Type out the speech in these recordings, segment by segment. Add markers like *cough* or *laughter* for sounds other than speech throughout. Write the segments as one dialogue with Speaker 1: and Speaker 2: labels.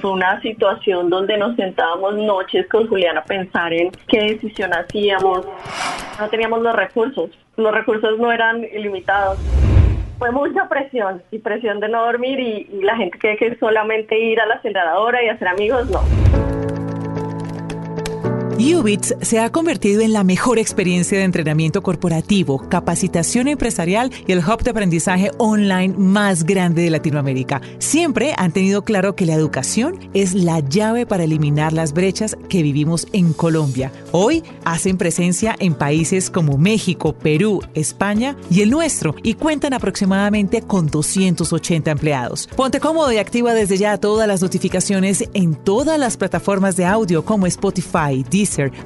Speaker 1: Fue una situación donde nos sentábamos noches con Juliana a pensar en qué decisión hacíamos. No teníamos los recursos. Los recursos no eran ilimitados. Fue mucha presión y presión de no dormir y, y la gente cree que solamente ir a la aceleradora y hacer amigos, no.
Speaker 2: Ubits se ha convertido en la mejor experiencia de entrenamiento corporativo, capacitación empresarial y el hub de aprendizaje online más grande de Latinoamérica. Siempre han tenido claro que la educación es la llave para eliminar las brechas que vivimos en Colombia. Hoy hacen presencia en países como México, Perú, España y el nuestro y cuentan aproximadamente con 280 empleados. Ponte cómodo y activa desde ya todas las notificaciones en todas las plataformas de audio como Spotify,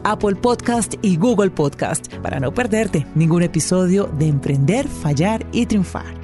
Speaker 2: Apple Podcast y Google Podcast para no perderte ningún episodio de Emprender, Fallar y Triunfar.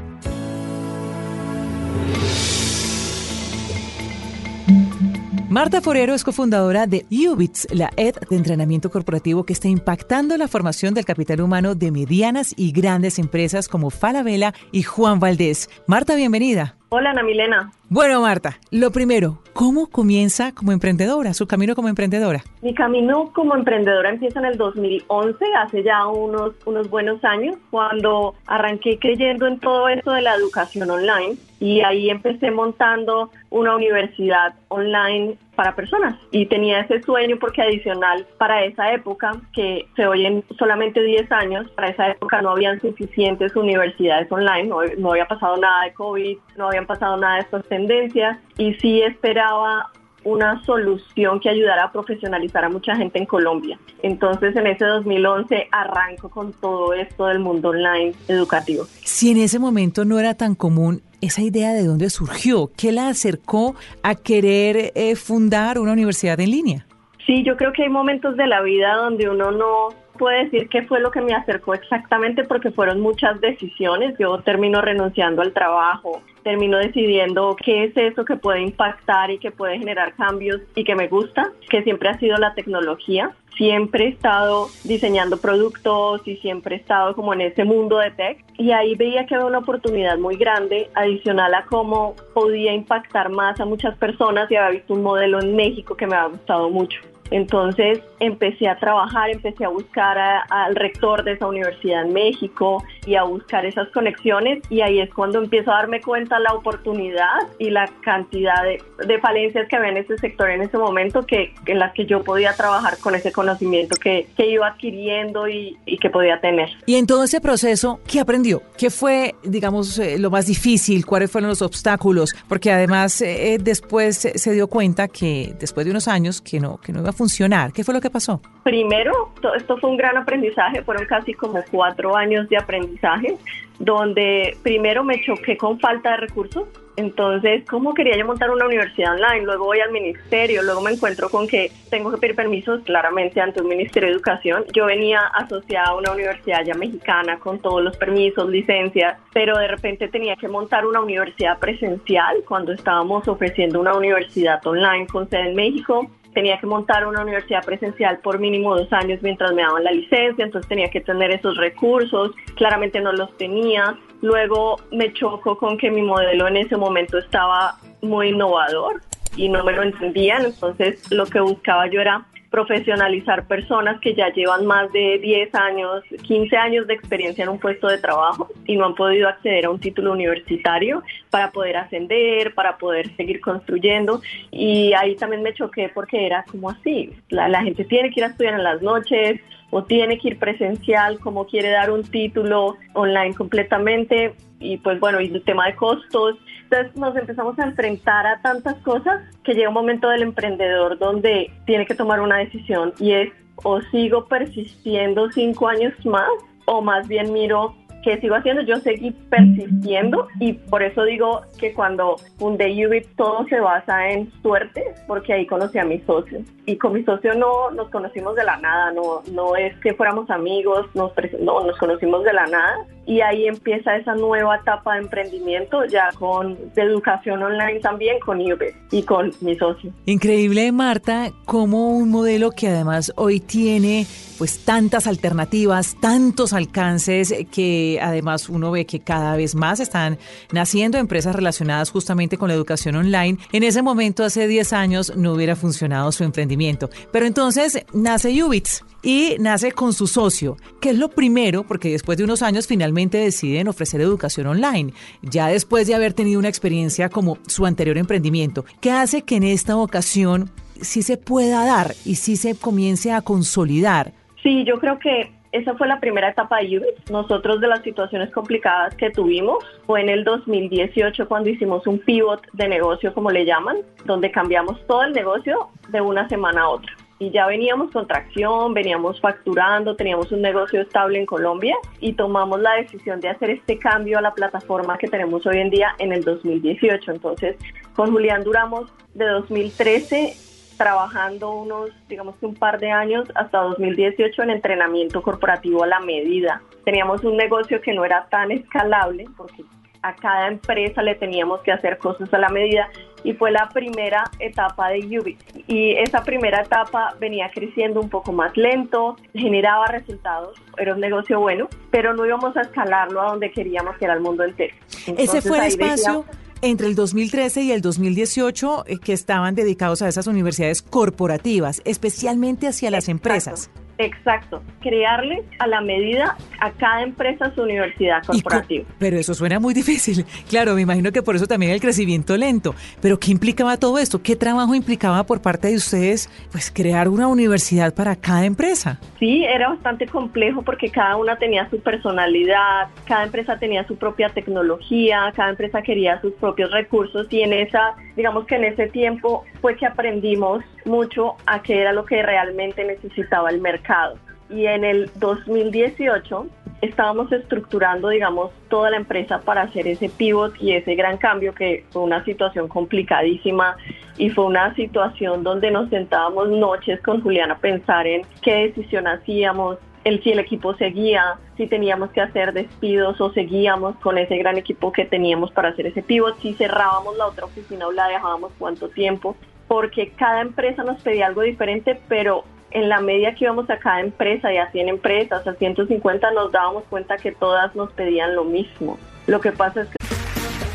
Speaker 2: Marta Forero es cofundadora de UBITS, la ed de entrenamiento corporativo que está impactando la formación del capital humano de medianas y grandes empresas como Falabella y Juan Valdés. Marta, bienvenida.
Speaker 1: Hola, Ana Milena.
Speaker 2: Bueno, Marta, lo primero, ¿cómo comienza como emprendedora, su camino como emprendedora?
Speaker 1: Mi camino como emprendedora empieza en el 2011, hace ya unos, unos buenos años, cuando arranqué creyendo en todo esto de la educación online y ahí empecé montando una universidad online para personas y tenía ese sueño porque adicional para esa época, que se oyen solamente 10 años, para esa época no habían suficientes universidades online, no, no había pasado nada de COVID, no habían pasado nada de estas tendencias y sí esperaba una solución que ayudara a profesionalizar a mucha gente en Colombia. Entonces en ese 2011 arranco con todo esto del mundo online educativo.
Speaker 2: Si en ese momento no era tan común, esa idea de dónde surgió, ¿qué la acercó a querer eh, fundar una universidad en línea?
Speaker 1: Sí, yo creo que hay momentos de la vida donde uno no puede decir qué fue lo que me acercó exactamente porque fueron muchas decisiones. Yo termino renunciando al trabajo, termino decidiendo qué es eso que puede impactar y que puede generar cambios y que me gusta, que siempre ha sido la tecnología. Siempre he estado diseñando productos y siempre he estado como en ese mundo de tech y ahí veía que había una oportunidad muy grande adicional a cómo podía impactar más a muchas personas y había visto un modelo en México que me ha gustado mucho. Entonces empecé a trabajar, empecé a buscar al rector de esa universidad en México y a buscar esas conexiones y ahí es cuando empiezo a darme cuenta la oportunidad y la cantidad de, falencias que había en ese sector en ese momento que en las que yo podía trabajar con ese conocimiento que, que iba adquiriendo y, que podía tener.
Speaker 2: Y en todo ese proceso, ¿qué aprendió? ¿Qué fue, digamos, eh, lo más difícil? ¿Cuáles fueron los obstáculos? Porque además eh, después se dio cuenta que después de unos años que no, que no iba a funcionar. ¿Qué fue lo que pasó?
Speaker 1: Primero, esto fue un gran aprendizaje, fueron casi como cuatro años de aprendizaje, donde primero me choqué con falta de recursos. Entonces, ¿cómo quería yo montar una universidad online? Luego voy al ministerio, luego me encuentro con que tengo que pedir permisos claramente ante un ministerio de educación. Yo venía asociada a una universidad ya mexicana con todos los permisos, licencias, pero de repente tenía que montar una universidad presencial cuando estábamos ofreciendo una universidad online con sede en México tenía que montar una universidad presencial por mínimo dos años mientras me daban la licencia, entonces tenía que tener esos recursos, claramente no los tenía. Luego me chocó con que mi modelo en ese momento estaba muy innovador y no me lo entendían, entonces lo que buscaba yo era profesionalizar personas que ya llevan más de 10 años, 15 años de experiencia en un puesto de trabajo y no han podido acceder a un título universitario para poder ascender, para poder seguir construyendo. Y ahí también me choqué porque era como así, la, la gente tiene que ir a estudiar en las noches, o tiene que ir presencial, como quiere dar un título online completamente y pues bueno, y el tema de costos. Entonces nos empezamos a enfrentar a tantas cosas que llega un momento del emprendedor donde tiene que tomar una decisión y es o sigo persistiendo cinco años más o más bien miro ¿qué sigo haciendo? Yo seguí persistiendo y por eso digo que cuando fundé Ubit todo se basa en suerte, porque ahí conocí a mi socio. Y con mi socio no nos conocimos de la nada, no, no es que fuéramos amigos, nos, no, nos conocimos de la nada y ahí empieza esa nueva etapa de emprendimiento ya con de educación online también con Ubit y con mi socio.
Speaker 2: Increíble, Marta, como un modelo que además hoy tiene pues tantas alternativas, tantos alcances que además uno ve que cada vez más están naciendo empresas relacionadas justamente con la educación online. En ese momento, hace 10 años, no hubiera funcionado su emprendimiento. Pero entonces nace Ubits y nace con su socio, que es lo primero, porque después de unos años finalmente deciden ofrecer educación online, ya después de haber tenido una experiencia como su anterior emprendimiento, que hace que en esta ocasión sí se pueda dar y sí se comience a consolidar.
Speaker 1: Sí, yo creo que esa fue la primera etapa de Ubit. Nosotros de las situaciones complicadas que tuvimos fue en el 2018 cuando hicimos un pivot de negocio, como le llaman, donde cambiamos todo el negocio de una semana a otra. Y ya veníamos con tracción, veníamos facturando, teníamos un negocio estable en Colombia y tomamos la decisión de hacer este cambio a la plataforma que tenemos hoy en día en el 2018. Entonces, con Julián duramos de 2013 trabajando unos, digamos que un par de años, hasta 2018 en entrenamiento corporativo a la medida. Teníamos un negocio que no era tan escalable porque a cada empresa le teníamos que hacer cosas a la medida y fue la primera etapa de Ubit. Y esa primera etapa venía creciendo un poco más lento, generaba resultados, era un negocio bueno, pero no íbamos a escalarlo a donde queríamos que era el mundo entero.
Speaker 2: Ese fue el espacio entre el 2013 y el 2018 eh, que estaban dedicados a esas universidades corporativas, especialmente hacia las empresas.
Speaker 1: Exacto, crearle a la medida a cada empresa su universidad corporativa.
Speaker 2: Pero eso suena muy *laughs* difícil. Claro, me imagino que por eso también el crecimiento lento. Pero ¿qué implicaba todo esto? ¿Qué trabajo implicaba por parte de ustedes pues crear una universidad para cada empresa?
Speaker 1: Sí, era bastante complejo porque cada una tenía su personalidad, cada empresa tenía su propia tecnología, cada empresa quería sus propios recursos y en esa, digamos que en ese tiempo fue que aprendimos mucho a qué era lo que realmente necesitaba el mercado. Y en el 2018 estábamos estructurando, digamos, toda la empresa para hacer ese pivot y ese gran cambio que fue una situación complicadísima y fue una situación donde nos sentábamos noches con Juliana a pensar en qué decisión hacíamos, el, si el equipo seguía, si teníamos que hacer despidos o seguíamos con ese gran equipo que teníamos para hacer ese pivot, si cerrábamos la otra oficina o la dejábamos cuánto tiempo, porque cada empresa nos pedía algo diferente, pero en la media que íbamos a cada empresa y a 100 empresas, a 150, nos dábamos cuenta que todas nos pedían lo mismo. Lo que pasa es que...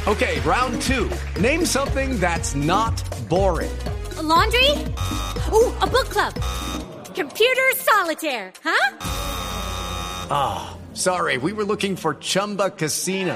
Speaker 3: Okay, round two. Name something that's not boring.
Speaker 4: A laundry? Ooh, a book club. Computer solitaire, huh?
Speaker 3: Ah, oh, sorry, we were looking for Chumba Casino.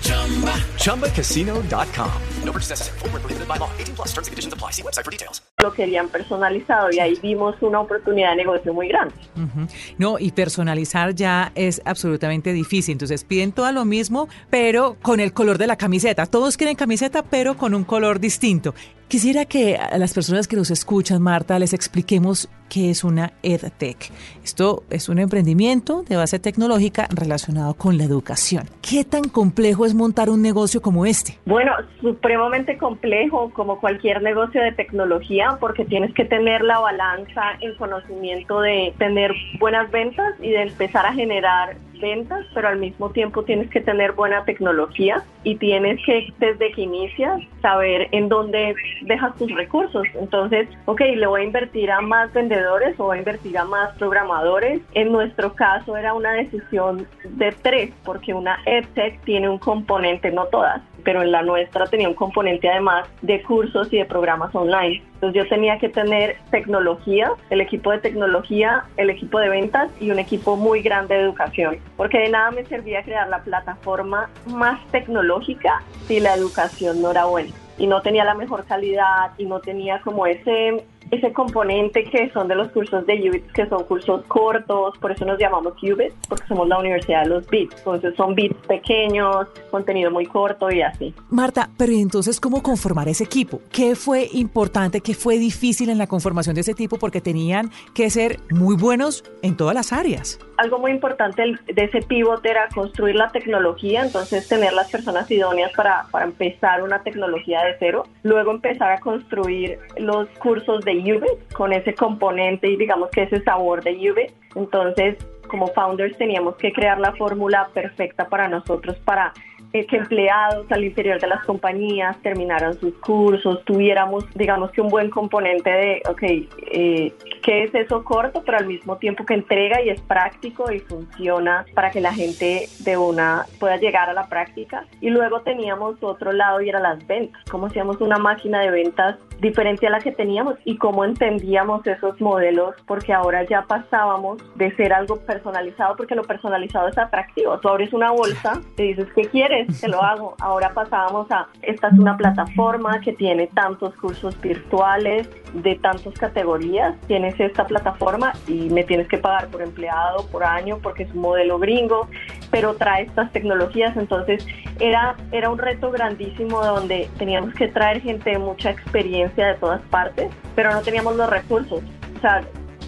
Speaker 3: ChumbaCasino.com. No purchase necessary. Full prohibited by law. 18 plus terms and conditions apply. See website for details.
Speaker 1: Lo querían personalizado y ahí vimos una oportunidad de negocio muy grande.
Speaker 2: Uh -huh. No, y personalizar ya es absolutamente difícil. Entonces piden todo lo mismo, pero con el color de la camiseta. Todos quieren camiseta, pero con un color distinto. Quisiera que a las personas que nos escuchan, Marta, les expliquemos qué es una EdTech. Esto es un emprendimiento de base tecnológica relacionado con la educación. ¿Qué tan complejo es montar un negocio como este?
Speaker 1: Bueno, supremamente complejo como cualquier negocio de tecnología porque tienes que tener la balanza en conocimiento de tener buenas ventas y de empezar a generar ventas, pero al mismo tiempo tienes que tener buena tecnología y tienes que desde que inicias saber en dónde dejas tus recursos. Entonces, ok, le voy a invertir a más vendedores o voy a invertir a más programadores. En nuestro caso era una decisión de tres, porque una EdTech tiene un componente, no todas, pero en la nuestra tenía un componente además de cursos y de programas online. Entonces yo tenía que tener tecnología, el equipo de tecnología, el equipo de ventas y un equipo muy grande de educación, porque de nada me servía crear la plataforma más tecnológica si la educación no era buena y no tenía la mejor calidad y no tenía como ese ese componente que son de los cursos de UBIT, que son cursos cortos, por eso nos llamamos UBIT, porque somos la Universidad de los Bits. Entonces son bits pequeños, contenido muy corto y así.
Speaker 2: Marta, pero entonces cómo conformar ese equipo? ¿Qué fue importante, qué fue difícil en la conformación de ese tipo? Porque tenían que ser muy buenos en todas las áreas
Speaker 1: algo muy importante de ese pivot era construir la tecnología, entonces tener las personas idóneas para, para empezar una tecnología de cero, luego empezar a construir los cursos de UBIT con ese componente y digamos que ese sabor de UBIT. Entonces, como founders teníamos que crear la fórmula perfecta para nosotros para que empleados al interior de las compañías terminaran sus cursos, tuviéramos, digamos que un buen componente de, ok, eh, ¿qué es eso corto, pero al mismo tiempo que entrega y es práctico y funciona para que la gente de una pueda llegar a la práctica? Y luego teníamos otro lado y era las ventas, cómo hacíamos una máquina de ventas diferente a la que teníamos y cómo entendíamos esos modelos, porque ahora ya pasábamos de ser algo personalizado, porque lo personalizado es atractivo. Tú abres una bolsa, te dices, ¿qué quieres? Te lo hago. Ahora pasábamos a, esta es una plataforma que tiene tantos cursos virtuales de tantas categorías, tienes esta plataforma y me tienes que pagar por empleado, por año, porque es un modelo gringo, pero trae estas tecnologías, entonces era, era un reto grandísimo donde teníamos que traer gente de mucha experiencia de todas partes, pero no teníamos los recursos. O sea,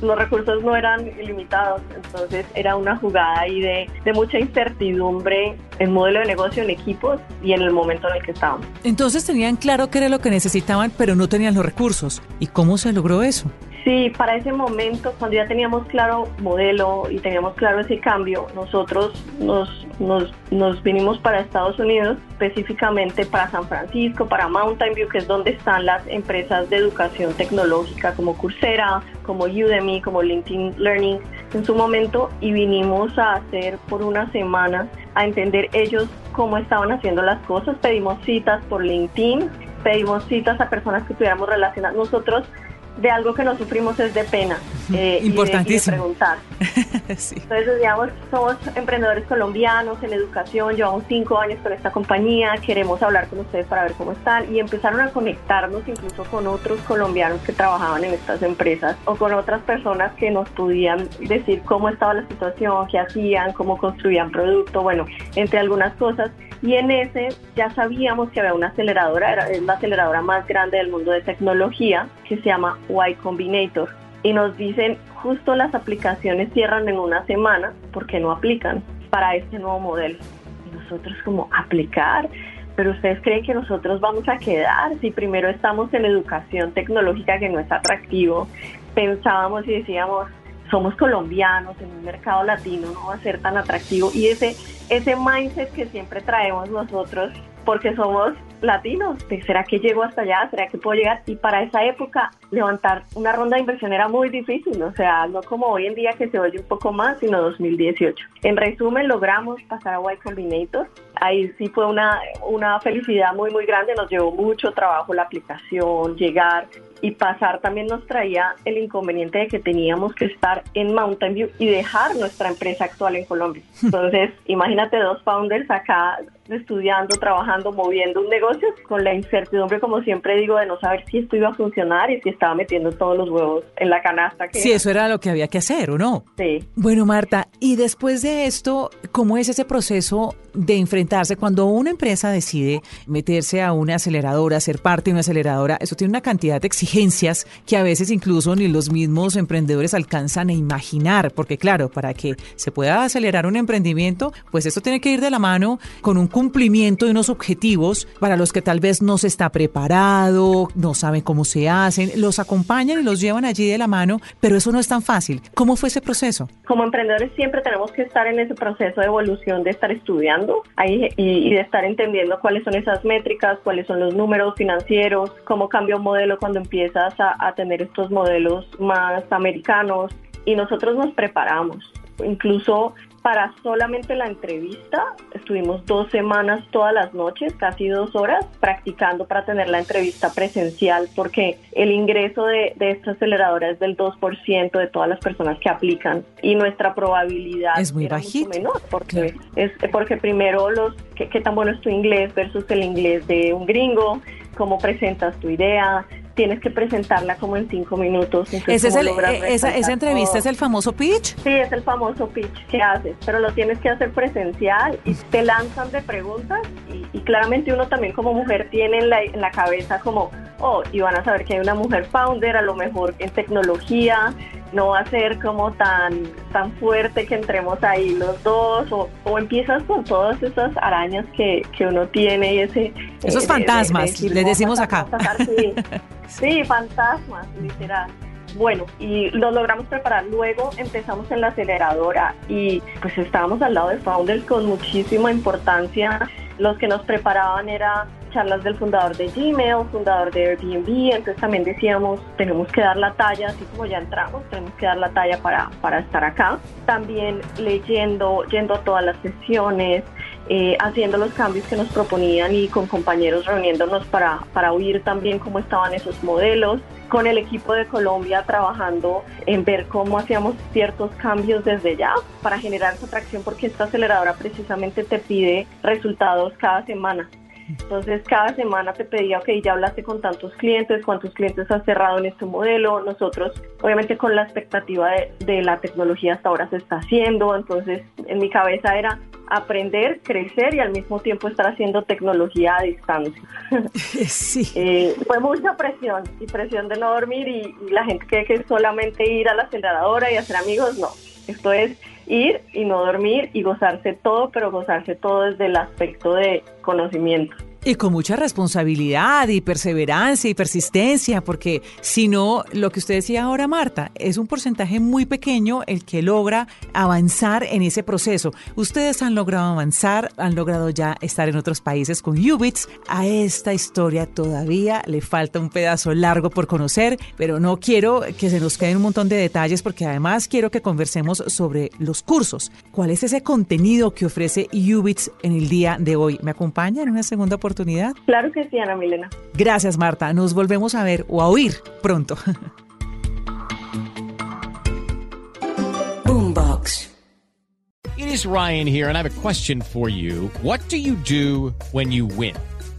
Speaker 1: los recursos no eran ilimitados, entonces era una jugada ahí de, de mucha incertidumbre en modelo de negocio, en equipos y en el momento en el que estábamos.
Speaker 2: Entonces tenían claro qué era lo que necesitaban, pero no tenían los recursos. ¿Y cómo se logró eso?
Speaker 1: Sí, para ese momento, cuando ya teníamos claro modelo y teníamos claro ese cambio, nosotros nos, nos, nos, vinimos para Estados Unidos, específicamente para San Francisco, para Mountain View, que es donde están las empresas de educación tecnológica como Coursera, como Udemy, como LinkedIn Learning en su momento, y vinimos a hacer por una semana, a entender ellos cómo estaban haciendo las cosas. Pedimos citas por LinkedIn, pedimos citas a personas que tuviéramos relacionadas. Nosotros de algo que no sufrimos es de pena.
Speaker 2: Eh, Importantísimo.
Speaker 1: Y de, preguntar. *laughs* Entonces, digamos, somos emprendedores colombianos en educación, llevamos cinco años con esta compañía, queremos hablar con ustedes para ver cómo están y empezaron a conectarnos incluso con otros colombianos que trabajaban en estas empresas o con otras personas que nos podían decir cómo estaba la situación, qué hacían, cómo construían producto, bueno, entre algunas cosas. Y en ese ya sabíamos que había una aceleradora, era, es la aceleradora más grande del mundo de tecnología, que se llama Y Combinator. Y nos dicen, justo las aplicaciones cierran en una semana porque no aplican para este nuevo modelo. Y nosotros como, ¿aplicar? Pero ustedes creen que nosotros vamos a quedar si primero estamos en educación tecnológica que no es atractivo. Pensábamos y decíamos, somos colombianos en un mercado latino, no va a ser tan atractivo. Y ese, ese mindset que siempre traemos nosotros, porque somos latinos, ¿será que llego hasta allá? ¿Será que puedo llegar? Y para esa época levantar una ronda de inversión era muy difícil, o sea, no como hoy en día que se oye un poco más, sino 2018. En resumen, logramos pasar a Y Combinator. Ahí sí fue una, una felicidad muy, muy grande, nos llevó mucho trabajo la aplicación, llegar, y pasar también nos traía el inconveniente de que teníamos que estar en Mountain View y dejar nuestra empresa actual en Colombia. *laughs* Entonces, imagínate dos founders acá estudiando, trabajando, moviendo un negocio con la incertidumbre, como siempre digo, de no saber si esto iba a funcionar y si estaba metiendo todos los huevos en la canasta.
Speaker 2: Que sí, eso era lo que había que hacer, ¿o no?
Speaker 1: Sí.
Speaker 2: Bueno, Marta, y después de esto, ¿cómo es ese proceso de enfrentarse cuando una empresa decide meterse a una aceleradora, ser parte de una aceleradora? Eso tiene una cantidad de exigencias que a veces incluso ni los mismos emprendedores alcanzan a imaginar, porque claro, para que se pueda acelerar un emprendimiento, pues esto tiene que ir de la mano con un cumplimiento de unos objetivos para los que tal vez no se está preparado, no saben cómo se hacen, los acompañan y los llevan allí de la mano, pero eso no es tan fácil. ¿Cómo fue ese proceso?
Speaker 1: Como emprendedores siempre tenemos que estar en ese proceso de evolución, de estar estudiando y, de estar entendiendo cuáles son esas métricas, cuáles son los números financieros, cómo cambia un modelo cuando empiezas a, a tener estos modelos más americanos y nosotros nos preparamos. Incluso para solamente la entrevista estuvimos dos semanas todas las noches, casi dos horas, practicando para tener la entrevista presencial, porque el ingreso de, esta aceleradora es del 2% de todas las personas que aplican y nuestra probabilidad
Speaker 2: es muy bajita.
Speaker 1: menor, porque, es, porque primero los qué, qué tan bueno es tu inglés versus el inglés de un gringo, cómo presentas tu idea, tienes que presentarla como en cinco minutos.
Speaker 2: Ese es el, eh, esa, esa, entrevista es el famoso pitch.
Speaker 1: Sí, es el famoso pitch que haces, pero lo tienes que hacer presencial y te lanzan de preguntas y, claramente uno también como mujer tiene en la, en la cabeza como, oh, y van a saber que hay una mujer founder, a lo mejor en tecnología, no va a ser como tan, tan fuerte que entremos ahí los dos, o, o empiezas con todas esas arañas que, que uno tiene y ese...
Speaker 2: Esos eh, fantasmas, les decimos acá. *laughs*
Speaker 1: sí, fantasmas, literal. Bueno, y lo logramos preparar. Luego empezamos en la aceleradora y pues estábamos al lado de Founders con muchísima importancia. Los que nos preparaban era charlas del fundador de Gmail, fundador de Airbnb, entonces también decíamos, tenemos que dar la talla, así como ya entramos, tenemos que dar la talla para, para estar acá. También leyendo, yendo a todas las sesiones, eh, haciendo los cambios que nos proponían y con compañeros reuniéndonos para, para oír también cómo estaban esos modelos, con el equipo de Colombia trabajando en ver cómo hacíamos ciertos cambios desde ya para generar esa atracción porque esta aceleradora precisamente te pide resultados cada semana. Entonces cada semana te pedía, ok, ya hablaste con tantos clientes, cuántos clientes has cerrado en este modelo. Nosotros, obviamente con la expectativa de, la tecnología hasta ahora se está haciendo, entonces en mi cabeza era aprender, crecer y al mismo tiempo estar haciendo tecnología a distancia. *laughs* *laughs*
Speaker 2: Sí.
Speaker 1: Eh, fue mucha presión y presión de no dormir y, y la gente cree que es solamente ir a la aceleradora y hacer amigos, no. Esto es ir y no dormir y gozarse todo, pero gozarse todo desde el aspecto de conocimiento.
Speaker 2: Y con mucha responsabilidad y perseverancia y persistencia, porque si no, lo que usted decía ahora, Marta, es un porcentaje muy pequeño el que logra avanzar en ese proceso. Ustedes han logrado avanzar, han logrado ya estar en otros países con Ubits. A esta historia todavía le falta un pedazo largo por conocer, pero no quiero que se nos queden un montón de detalles porque además quiero que conversemos sobre los cursos. ¿Cuál es ese contenido que ofrece Ubits en el día de hoy? ¿Me acompaña en una segunda oportunidad?
Speaker 1: Claro que sí, Ana Milena.
Speaker 2: Gracias, Marta. Nos volvemos a ver o a oír pronto. *laughs*
Speaker 5: Boombox.
Speaker 6: It is Ryan here, and I have a question for you. What do you do when you win?